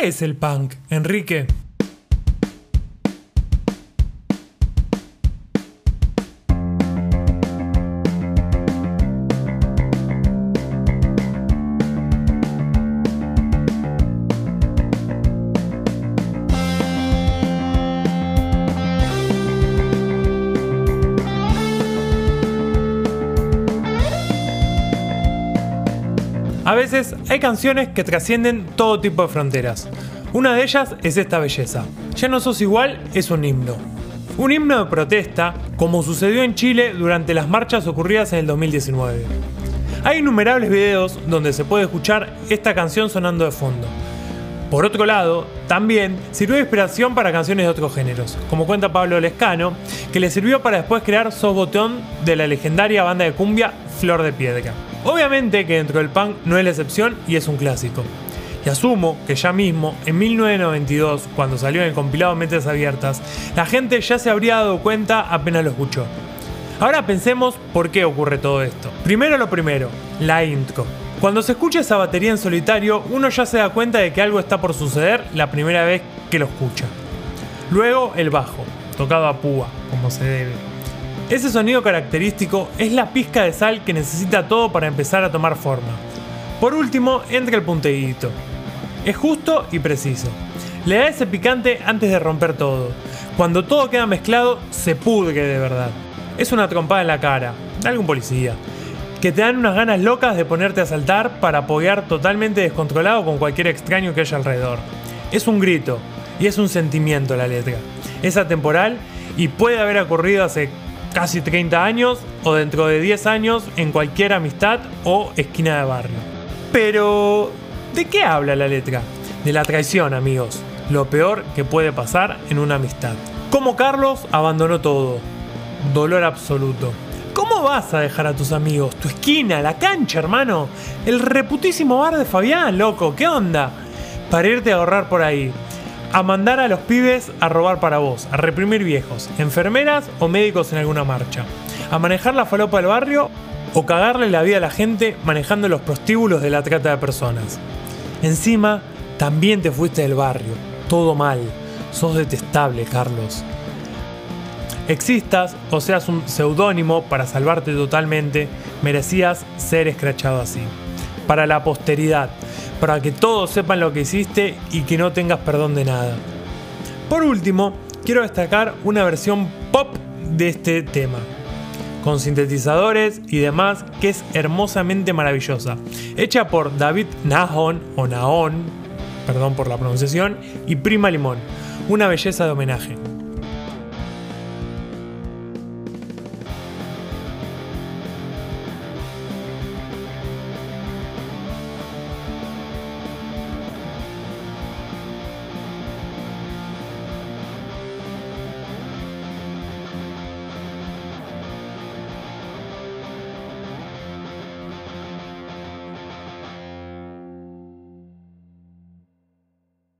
¿Qué es el punk, Enrique? A veces hay canciones que trascienden todo tipo de fronteras. Una de ellas es esta belleza. Ya no sos igual es un himno. Un himno de protesta, como sucedió en Chile durante las marchas ocurridas en el 2019. Hay innumerables videos donde se puede escuchar esta canción sonando de fondo. Por otro lado, también sirvió de inspiración para canciones de otros géneros, como cuenta Pablo Lescano, que le sirvió para después crear Sos Botón de la legendaria banda de cumbia Flor de Piedra. Obviamente que dentro del punk no es la excepción y es un clásico. Y asumo que ya mismo, en 1992, cuando salió en el compilado Mentes Abiertas, la gente ya se habría dado cuenta apenas lo escuchó. Ahora pensemos por qué ocurre todo esto. Primero lo primero, la intro. Cuando se escucha esa batería en solitario, uno ya se da cuenta de que algo está por suceder la primera vez que lo escucha. Luego el bajo, tocado a púa, como se debe. Ese sonido característico es la pizca de sal que necesita todo para empezar a tomar forma. Por último, entra el punteguito. Es justo y preciso. Le da ese picante antes de romper todo. Cuando todo queda mezclado, se pudre de verdad. Es una trompada en la cara, de algún policía, que te dan unas ganas locas de ponerte a saltar para apoyar totalmente descontrolado con cualquier extraño que haya alrededor. Es un grito y es un sentimiento la letra. Es atemporal y puede haber ocurrido hace casi 30 años o dentro de 10 años en cualquier amistad o esquina de barrio. Pero, ¿de qué habla la letra? De la traición, amigos. Lo peor que puede pasar en una amistad. Como Carlos abandonó todo. Dolor absoluto. ¿Cómo vas a dejar a tus amigos? Tu esquina, la cancha, hermano. El reputísimo bar de Fabián, loco. ¿Qué onda? Para irte a ahorrar por ahí a mandar a los pibes a robar para vos, a reprimir viejos, enfermeras o médicos en alguna marcha, a manejar la falopa del barrio o cagarle la vida a la gente manejando los prostíbulos de la trata de personas. Encima, también te fuiste del barrio, todo mal, sos detestable, Carlos. Existas o seas un seudónimo para salvarte totalmente, merecías ser escrachado así. Para la posteridad, para que todos sepan lo que hiciste y que no tengas perdón de nada. Por último, quiero destacar una versión pop de este tema, con sintetizadores y demás, que es hermosamente maravillosa, hecha por David Nahon o Naon, perdón por la pronunciación, y Prima Limón, una belleza de homenaje.